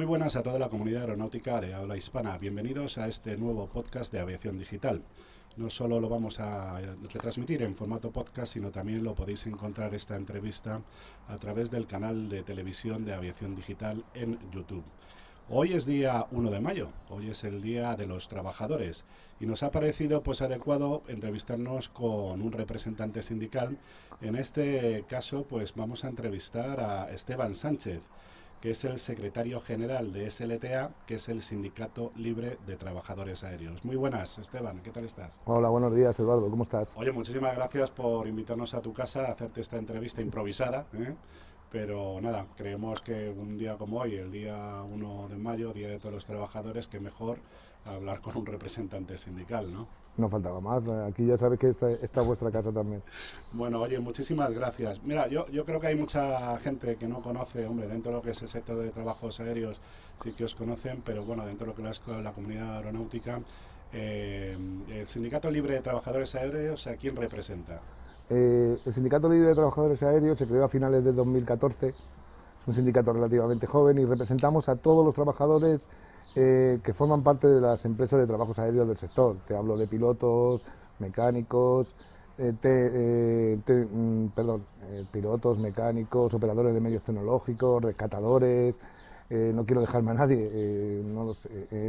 Muy buenas a toda la comunidad aeronáutica de habla hispana. Bienvenidos a este nuevo podcast de aviación digital. No solo lo vamos a retransmitir en formato podcast, sino también lo podéis encontrar esta entrevista a través del canal de televisión de aviación digital en YouTube. Hoy es día 1 de mayo, hoy es el día de los trabajadores y nos ha parecido pues adecuado entrevistarnos con un representante sindical. En este caso pues vamos a entrevistar a Esteban Sánchez, que es el secretario general de SLTA, que es el Sindicato Libre de Trabajadores Aéreos. Muy buenas, Esteban, ¿qué tal estás? Hola, buenos días, Eduardo, ¿cómo estás? Oye, muchísimas gracias por invitarnos a tu casa a hacerte esta entrevista improvisada. ¿eh? Pero nada, creemos que un día como hoy, el día 1 de mayo, Día de todos los trabajadores, que mejor hablar con un representante sindical, ¿no? No faltaba más, aquí ya sabes que está, está vuestra casa también. Bueno, oye, muchísimas gracias. Mira, yo, yo creo que hay mucha gente que no conoce, hombre, dentro de lo que es el sector de trabajos aéreos sí que os conocen, pero bueno, dentro de lo que es la comunidad aeronáutica, eh, el Sindicato Libre de Trabajadores Aéreos, ¿a quién representa? Eh, el Sindicato Libre de Trabajadores Aéreos se creó a finales del 2014, es un sindicato relativamente joven y representamos a todos los trabajadores eh, que forman parte de las empresas de trabajos aéreos del sector. Te hablo de pilotos, mecánicos, eh, mm, perdón, pilotos, mecánicos, operadores de medios tecnológicos, rescatadores, no quiero dejarme a nadie,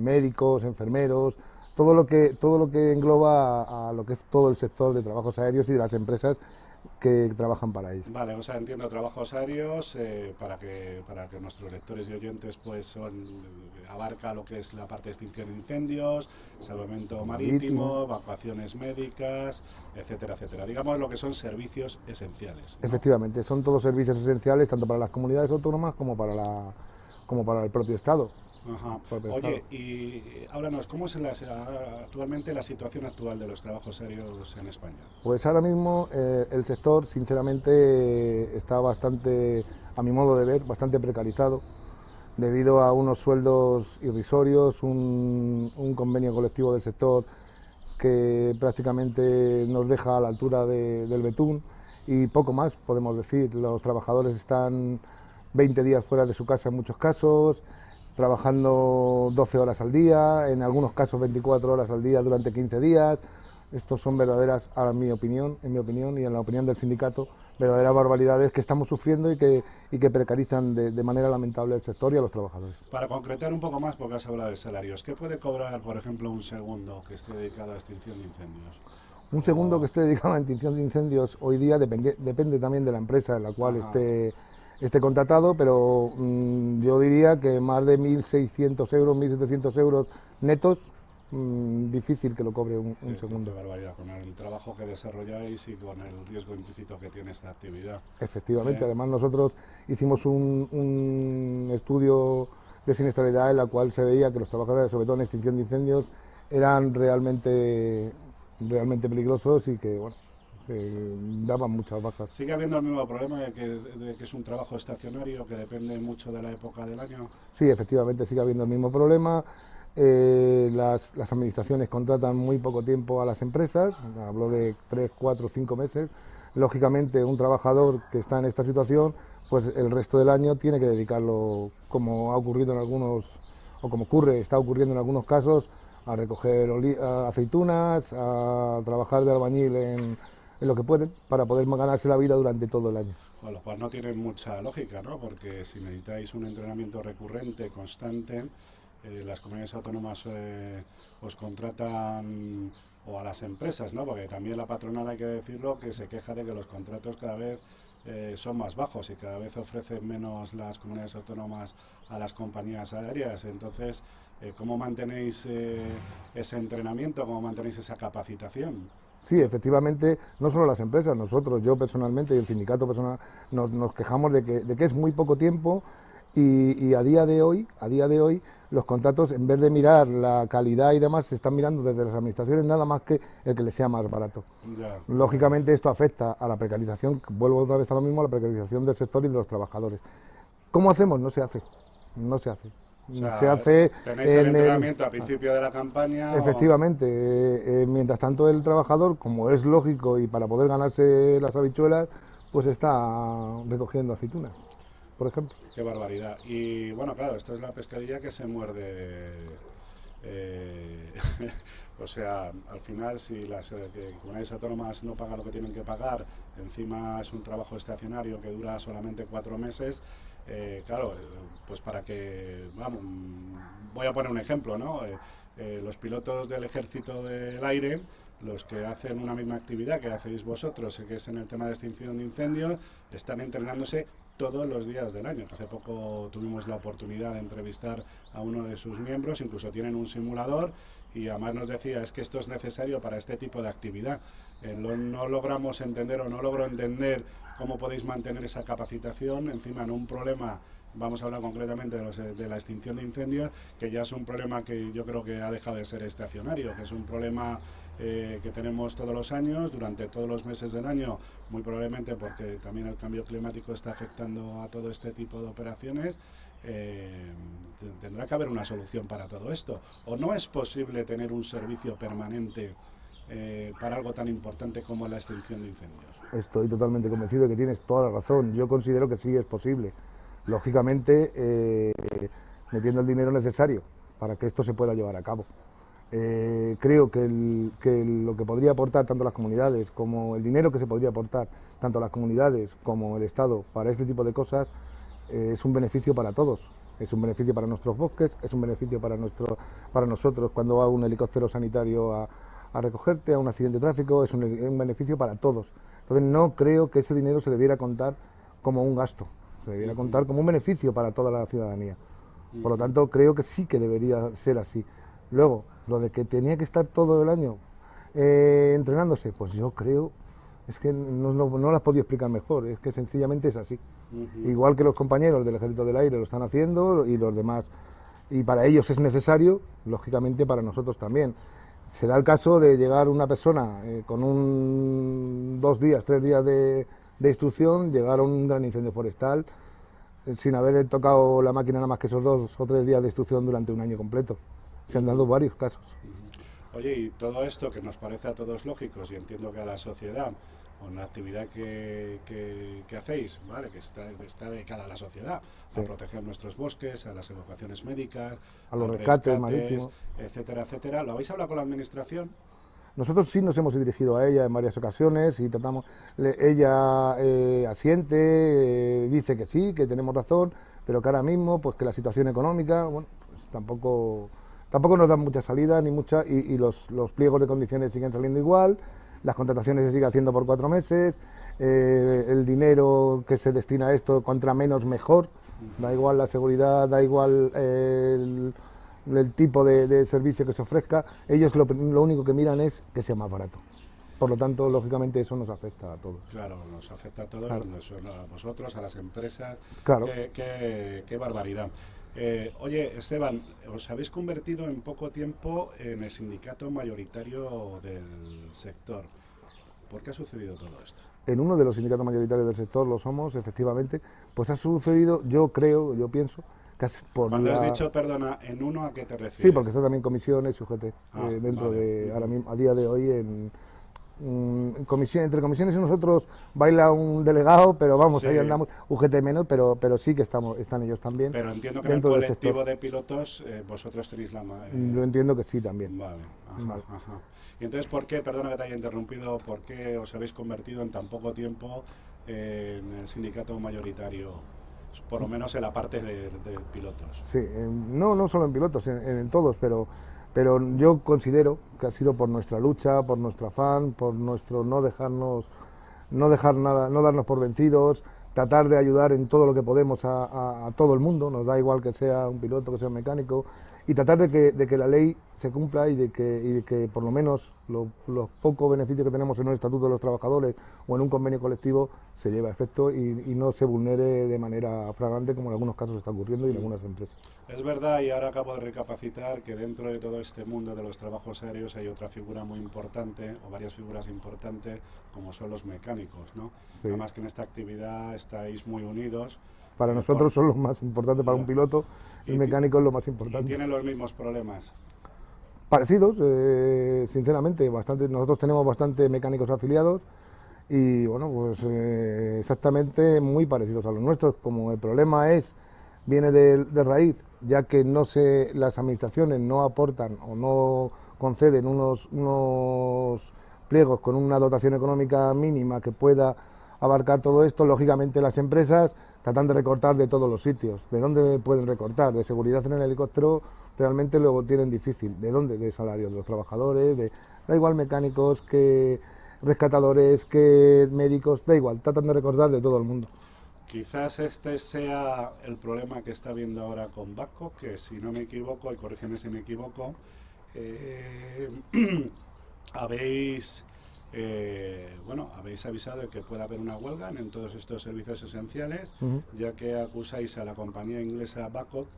médicos, enfermeros, todo lo que todo lo que engloba a, lo que es todo el sector de trabajos aéreos y de las empresas que trabajan para ellos. Vale, o sea, entiendo trabajos aéreos eh, para que para que nuestros lectores y oyentes pues son abarca lo que es la parte de extinción de incendios, salvamento marítimo, evacuaciones médicas, etcétera, etcétera. Digamos lo que son servicios esenciales. Efectivamente, son todos servicios esenciales tanto para las comunidades autónomas como para la como para el propio Estado. Ajá. Oye, y háblanos, ¿cómo es la, actualmente la situación actual de los trabajos aéreos en España? Pues ahora mismo eh, el sector, sinceramente, está bastante, a mi modo de ver, bastante precarizado debido a unos sueldos irrisorios, un, convenio colectivo del sector que prácticamente nos deja a la altura del betún y poco más podemos decir. Los trabajadores están 20 días fuera de su casa en muchos casos, trabajando 12 horas al día, en algunos casos 24 horas al día durante 15 días. Estos son verdaderas, a mi opinión, en mi opinión y en la opinión del sindicato, verdaderas barbaridades que estamos sufriendo y que, y que precarizan de, manera lamentable el sector y a los trabajadores. Para concretar un poco más, porque has hablado de salarios, ¿qué puede cobrar, por ejemplo, un segundo que esté dedicado a extinción de incendios? Un segundo que esté dedicado a extinción de incendios hoy día depende, depende también de la empresa en la cual esté esté contratado, pero mm, yo diría que más de 1.600 euros, 1.700 euros netos, mm, difícil que lo cobre un, segundo. barbaridad, con el trabajo que desarrolláis y con el riesgo implícito que tiene esta actividad. Efectivamente, además nosotros hicimos un, un estudio de siniestralidad en la cual se veía que los trabajadores, sobre todo en extinción de incendios, eran realmente, realmente peligrosos y que, bueno, daban muchas bajas. ¿Sigue habiendo el mismo problema de que, es un trabajo estacionario que depende mucho de la época del año? Sí, efectivamente, sigue habiendo el mismo problema. Eh, las, administraciones contratan muy poco tiempo a las empresas, hablo de 3, 4, 5 meses. Lógicamente, un trabajador que está en esta situación, pues el resto del año tiene que dedicarlo, como ha ocurrido en algunos, o como ocurre, está ocurriendo en algunos casos, a recoger aceitunas, a trabajar de albañil en, en lo que pueden para poder ganarse la vida durante todo el año. Con lo cual no tiene mucha lógica, ¿no? Porque si necesitáis un entrenamiento recurrente, constante, eh, las comunidades autónomas eh, os contratan o a las empresas, ¿no? Porque también la patronal, hay que decirlo, que se queja de que los contratos cada vez eh, son más bajos y cada vez ofrecen menos las comunidades autónomas a las compañías aéreas. Entonces, ¿cómo mantenéis ese entrenamiento? ¿Cómo mantenéis esa capacitación? Sí, efectivamente, no solo las empresas, nosotros, yo personalmente y el sindicato personal, nos, quejamos de que, de que, es muy poco tiempo y, a día de hoy, a día de hoy, los contratos, en vez de mirar la calidad y demás, se están mirando desde las administraciones nada más que el que les sea más barato. Lógicamente esto afecta a la precarización, vuelvo otra vez a lo mismo, a la precarización del sector y de los trabajadores. ¿Cómo hacemos? No se hace, no se hace se hace tenéis el entrenamiento a principio de la campaña. Efectivamente, eh, eh, mientras tanto el trabajador, como es lógico y para poder ganarse las habichuelas, pues está recogiendo aceitunas. por ejemplo. Qué barbaridad. Y bueno, claro, esto es la pescadilla que se muerde. Eh, o sea, al final, si las eh, comunidades autónomas no pagan lo que tienen que pagar, encima es un trabajo estacionario que dura solamente cuatro meses, eh, claro, pues para que, vamos, voy a poner un ejemplo, ¿no? los pilotos del ejército del aire los que hacen una misma actividad que hacéis vosotros, que es en el tema de extinción de incendios, están entrenándose todos los días del año. Hace poco tuvimos la oportunidad de entrevistar a uno de sus miembros, incluso tienen un simulador y además nos decía es que esto es necesario para este tipo de actividad. Eh, no logramos entender o no logro entender cómo podéis mantener esa capacitación encima en un problema vamos a hablar concretamente de, la extinción de incendios, que ya es un problema que yo creo que ha dejado de ser estacionario, que es un problema eh, que tenemos todos los años, durante todos los meses del año, muy probablemente porque también el cambio climático está afectando a todo este tipo de operaciones. Eh, tendrá que haber una solución para todo esto. ¿O no es posible tener un servicio permanente eh, para algo tan importante como la extinción de incendios? Estoy totalmente convencido de que tienes toda la razón. Yo considero que sí es posible lógicamente eh, metiendo el dinero necesario para que esto se pueda llevar a cabo. Creo que, lo que podría aportar tanto las comunidades como el dinero que se podría aportar tanto las comunidades como el Estado para este tipo de cosas eh, es un beneficio para todos. Es un beneficio para nuestros bosques, es un beneficio para, nuestro, para nosotros cuando va un helicóptero sanitario a, recogerte a un accidente de tráfico, es un, un beneficio para todos. Entonces no creo que ese dinero se debiera contar como un gasto, se debiera contar como un beneficio para toda la ciudadanía. Por lo tanto, creo que sí que debería ser así. Luego, lo de que tenía que estar todo el año eh, entrenándose, pues yo creo, es que no, no, las podía explicar mejor, es que sencillamente es así. Igual que los compañeros del Ejército del Aire lo están haciendo y los demás, y para ellos es necesario, lógicamente para nosotros también. Será el caso de llegar una persona eh, con un dos días, tres días de, de instrucción, llegar a un gran incendio forestal eh, sin haber tocado la máquina nada más que esos dos o tres días de instrucción durante un año completo. Se han dado varios casos. Oye, y todo esto que nos parece a todos lógicos, y entiendo que a la sociedad, con la actividad que, que, hacéis, ¿vale? que está, está dedicada a la sociedad, a proteger nuestros bosques, a las evacuaciones médicas, a los rescates, marítimos, etcétera, etcétera. ¿Lo habéis hablado con la administración? Nosotros sí nos hemos dirigido a ella en varias ocasiones y tratamos, ella eh, asiente, eh, dice que sí, que tenemos razón, pero que ahora mismo, pues que la situación económica, bueno, pues tampoco, tampoco nos dan mucha salida ni mucha, y, los, pliegos de condiciones siguen saliendo igual, las contrataciones se siguen haciendo por cuatro meses, eh, el dinero que se destina a esto contra menos mejor, da igual la seguridad, da igual el el tipo de, servicio que se ofrezca, ellos lo, único que miran es que sea más barato. Por lo tanto, lógicamente, eso nos afecta a todos. Claro, nos afecta a todos, a vosotros, a las empresas. Claro. Qué, barbaridad. Eh, oye, Esteban, os habéis convertido en poco tiempo en el sindicato mayoritario del sector. ¿Por qué ha sucedido todo esto? En uno de los sindicatos mayoritarios del sector lo somos, efectivamente. Pues ha sucedido, yo creo, yo pienso, cuando has dicho, perdona, ¿en uno a qué te refieres? Sí, porque está también comisiones y UGT ah, eh, dentro de, ahora mismo, a día de hoy en, comisión, entre comisiones y nosotros baila un delegado, pero vamos, ahí andamos, UGT menos, pero, pero sí que estamos, están ellos también. Pero entiendo que en el colectivo de pilotos eh, vosotros tenéis la... Eh, Yo entiendo que sí también. Vale, ajá, Y entonces, ¿por qué, perdona que te haya interrumpido, por qué os habéis convertido en tan poco tiempo en el sindicato mayoritario? por lo menos en la parte de, pilotos. Sí, no, no solo en pilotos, en, todos, pero, pero yo considero que ha sido por nuestra lucha, por nuestro afán, por nuestro no dejarnos, no dejar nada, no darnos por vencidos, tratar de ayudar en todo lo que podemos a, todo el mundo, nos da igual que sea un piloto, que sea un mecánico, y tratar de que, de que la ley se cumpla y de que, y de que por lo menos los pocos beneficios que tenemos en un estatuto de los trabajadores o en un convenio colectivo se lleve a efecto y, no se vulnere de manera fragante como en algunos casos está ocurriendo y en algunas empresas. Es verdad y ahora acabo de recapacitar que dentro de todo este mundo de los trabajos aéreos hay otra figura muy importante o varias figuras importantes como son los mecánicos, ¿no? Además que en esta actividad estáis muy unidos. Para nosotros son los más importantes, para un piloto y, mecánico es lo más importante. Y tienen los mismos problemas. Parecidos, eh, sinceramente, bastante. Nosotros tenemos bastante mecánicos afiliados y bueno, pues eh, exactamente muy parecidos a los nuestros. Como el problema es viene de, raíz, ya que no se, las administraciones no aportan o no conceden unos, unos pliegos con una dotación económica mínima que pueda abarcar todo esto, lógicamente las empresas tratan de recortar de todos los sitios. ¿De dónde pueden recortar? De seguridad en el helicóptero realmente lo tienen difícil. ¿De dónde? De salarios de los trabajadores, de, da igual mecánicos que rescatadores, que médicos, da igual, tratan de recortar de todo el mundo. Quizás este sea el problema que está viendo ahora con Baco, que si no me equivoco, y corrígeme si me equivoco, eh, habéis eh, bueno, habéis avisado de que puede haber una huelga en todos estos servicios esenciales, ya que acusáis a la compañía inglesa Babcock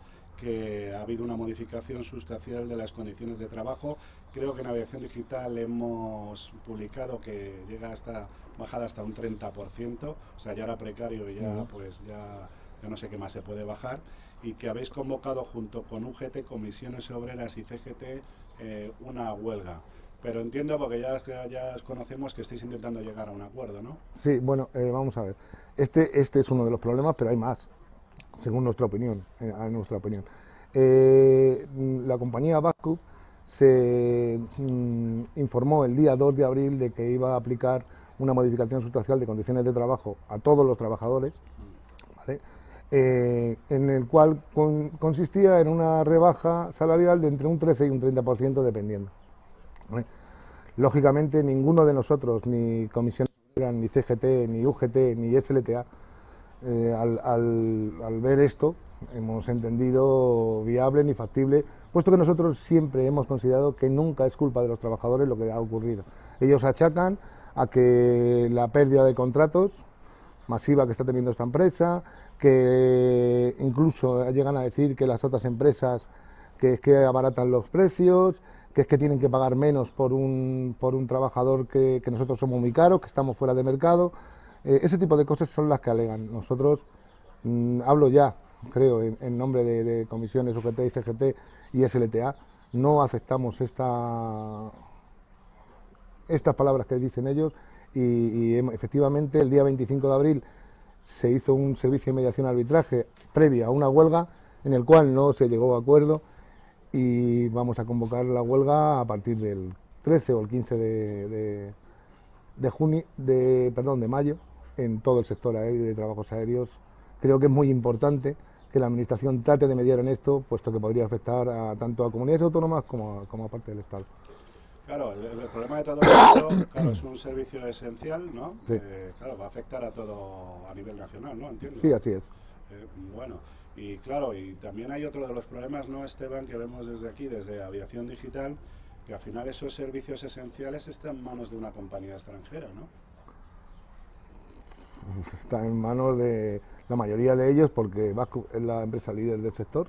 que ha habido una modificación sustancial de las condiciones de trabajo. Creo que en aviación digital hemos publicado que llega hasta bajada hasta un 30%, o sea, ya era precario y ya pues ya, no sé qué más se puede bajar y que habéis convocado junto con UGT, Comisiones Obreras y CGT eh, una huelga. Pero entiendo, porque ya, ya conocemos que estáis intentando llegar a un acuerdo, ¿no? Sí, bueno, eh, vamos a ver. Este, este es uno de los problemas, pero hay más, según nuestra opinión. Eh, nuestra opinión. Eh, la compañía Bascu se mm, informó el día 2 de abril de que iba a aplicar una modificación sustancial de condiciones de trabajo a todos los trabajadores, en el cual consistía en una rebaja salarial de entre un 13 y un 30% dependiendo. Lógicamente, ninguno de nosotros, ni Comisión ni CGT, ni UGT, ni SLTA, eh, al, ver esto, hemos entendido viable ni factible, puesto que nosotros siempre hemos considerado que nunca es culpa de los trabajadores lo que ha ocurrido. Ellos achacan a que la pérdida de contratos masiva que está teniendo esta empresa, que incluso llegan a decir que las otras empresas que que abaratan los precios, que es que tienen que pagar menos por un, por un trabajador que, nosotros somos muy caros, que estamos fuera de mercado. Eh, ese tipo de cosas son las que alegan. Nosotros, mm, hablo ya, creo, en, nombre de, comisiones UGT y CGT y SLTA, no aceptamos esta, estas palabras que dicen ellos y, efectivamente el día 25 de abril se hizo un servicio de mediación arbitraje previa a una huelga en el cual no se llegó a acuerdo y vamos a convocar la huelga a partir del 13 o el 15 de, de, junio, de, perdón, de mayo en todo el sector aéreo y de trabajos aéreos. Creo que es muy importante que la Administración trate de mediar en esto, puesto que podría afectar a, tanto a comunidades autónomas como a, como a parte del Estado. Claro, el, problema de todo esto, claro, es un servicio esencial, ¿no? Sí. claro, va a afectar a todo a nivel nacional, ¿no? Entiendo. Sí, así es. Eh, bueno, y claro, y también hay otro de los problemas, ¿no, Esteban, que vemos desde aquí, desde Aviación Digital, que al final esos servicios esenciales están en manos de una compañía extranjera, ¿no? Están en manos de la mayoría de ellos porque Vasco es la empresa líder del sector.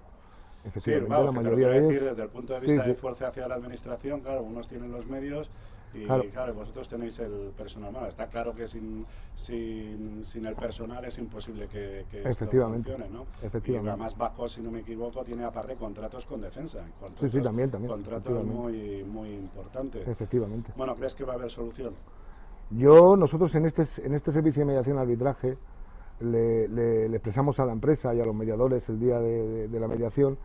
Efectivamente, sí, la mayoría de ellos. desde el punto de vista de fuerza hacia la administración, claro, unos tienen los medios y claro. vosotros tenéis el personal. Está claro que sin, sin, sin el personal es imposible que, que esto funcione, ¿no? Efectivamente. Y además si no me equivoco, tiene aparte contratos con defensa. sí, sí, también, también. Contratos muy, muy importantes. Efectivamente. Bueno, ¿crees que va a haber solución? Yo, nosotros en este, en este servicio de mediación arbitraje le, le, expresamos a la empresa y a los mediadores el día de, de la mediación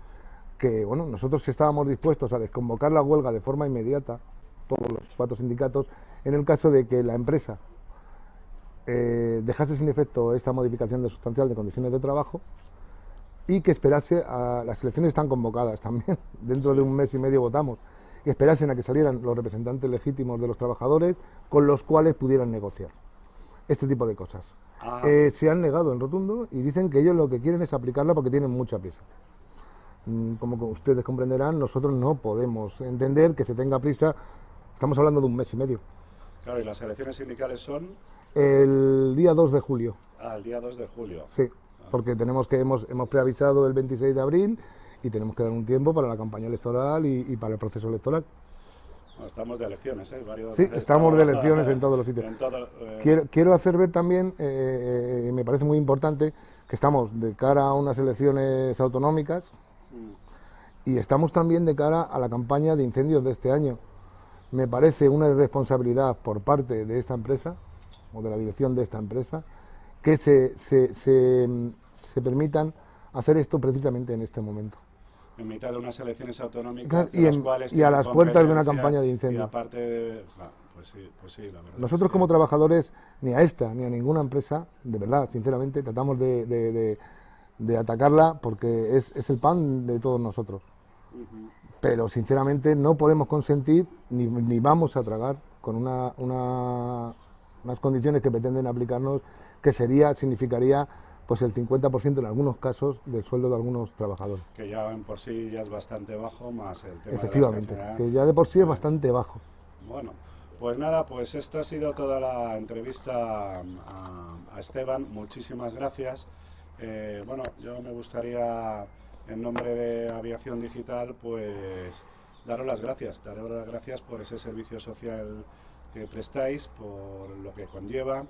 que, bueno, nosotros estábamos dispuestos a desconvocar la huelga de forma inmediata todos los cuatro sindicatos, en el caso de que la empresa eh, dejase sin efecto esta modificación de sustancial de condiciones de trabajo y que esperase a las elecciones están convocadas también, dentro de un mes y medio votamos, y esperasen a que salieran los representantes legítimos de los trabajadores con los cuales pudieran negociar este tipo de cosas. Ah. Eh, se han negado en rotundo y dicen que ellos lo que quieren es aplicarla porque tienen mucha prisa. Mm, como ustedes comprenderán, nosotros no podemos entender que se tenga prisa Estamos hablando de un mes y medio. Claro, ¿y las elecciones sindicales son? El día 2 de julio. Ah, el día 2 de julio. Sí, ah. porque tenemos que hemos, hemos preavisado el 26 de abril y tenemos que dar un tiempo para la campaña electoral y, para el proceso electoral. estamos de elecciones, ¿eh? sí, estamos de elecciones en todos los sitios. Eh, quiero, quiero, hacer ver también, eh, me parece muy importante, que estamos de cara a unas elecciones autonómicas mm. y estamos también de cara a la campaña de incendios de este año me parece una irresponsabilidad por parte de esta empresa o de la dirección de esta empresa que se, se, se, permitan hacer esto precisamente en este momento. En mitad de unas elecciones autonómicas y, y a las puertas de una campaña de incendio. aparte pues sí, pues sí, la verdad. Nosotros como trabajadores, ni a esta ni a ninguna empresa, de verdad, sinceramente, tratamos de, de, atacarla porque es, es, el pan de todos nosotros. Pero sinceramente no podemos consentir ni, ni vamos a tragar con una, una, unas condiciones que pretenden aplicarnos, que sería, significaría pues el 50% en algunos casos del sueldo de algunos trabajadores. Que ya en por sí ya es bastante bajo, más el tema Efectivamente, de la que ya de por sí es bastante bajo. Bueno, pues nada, pues esta ha sido toda la entrevista a, Esteban. Muchísimas gracias. Eh, bueno, yo me gustaría, en nombre de Aviación Digital, pues daros las gracias, daros las gracias por ese servicio social que prestáis, por lo que conlleva.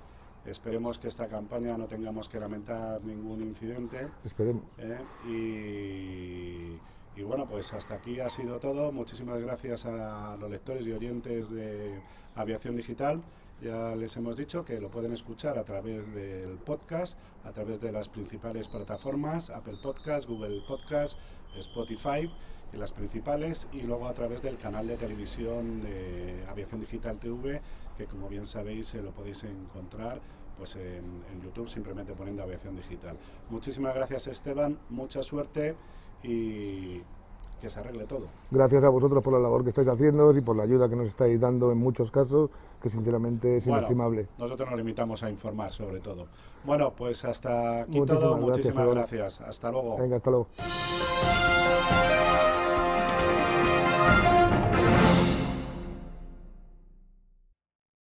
Esperemos que esta campaña no tengamos que lamentar ningún incidente. Esperemos. Eh, y y bueno, pues hasta aquí ha sido todo. Muchísimas gracias a los lectores y oyentes de Aviación Digital. Ya les hemos dicho que lo pueden escuchar a través del podcast, a través de las principales plataformas, Apple Podcast, Google Podcast, Spotify, y las principales, y luego a través del canal de televisión de Aviación Digital TV, que como bien sabéis se lo podéis encontrar pues en, en YouTube simplemente poniendo Aviación Digital. Muchísimas gracias Esteban, mucha suerte y que se arregle todo. Gracias a vosotros por la labor que estáis haciendo y por la ayuda que nos estáis dando en muchos casos, que sinceramente es inestimable. Nosotros nos limitamos a informar sobre todo. Bueno, pues hasta aquí todo. Muchísimas gracias. Hasta luego. Venga, hasta luego.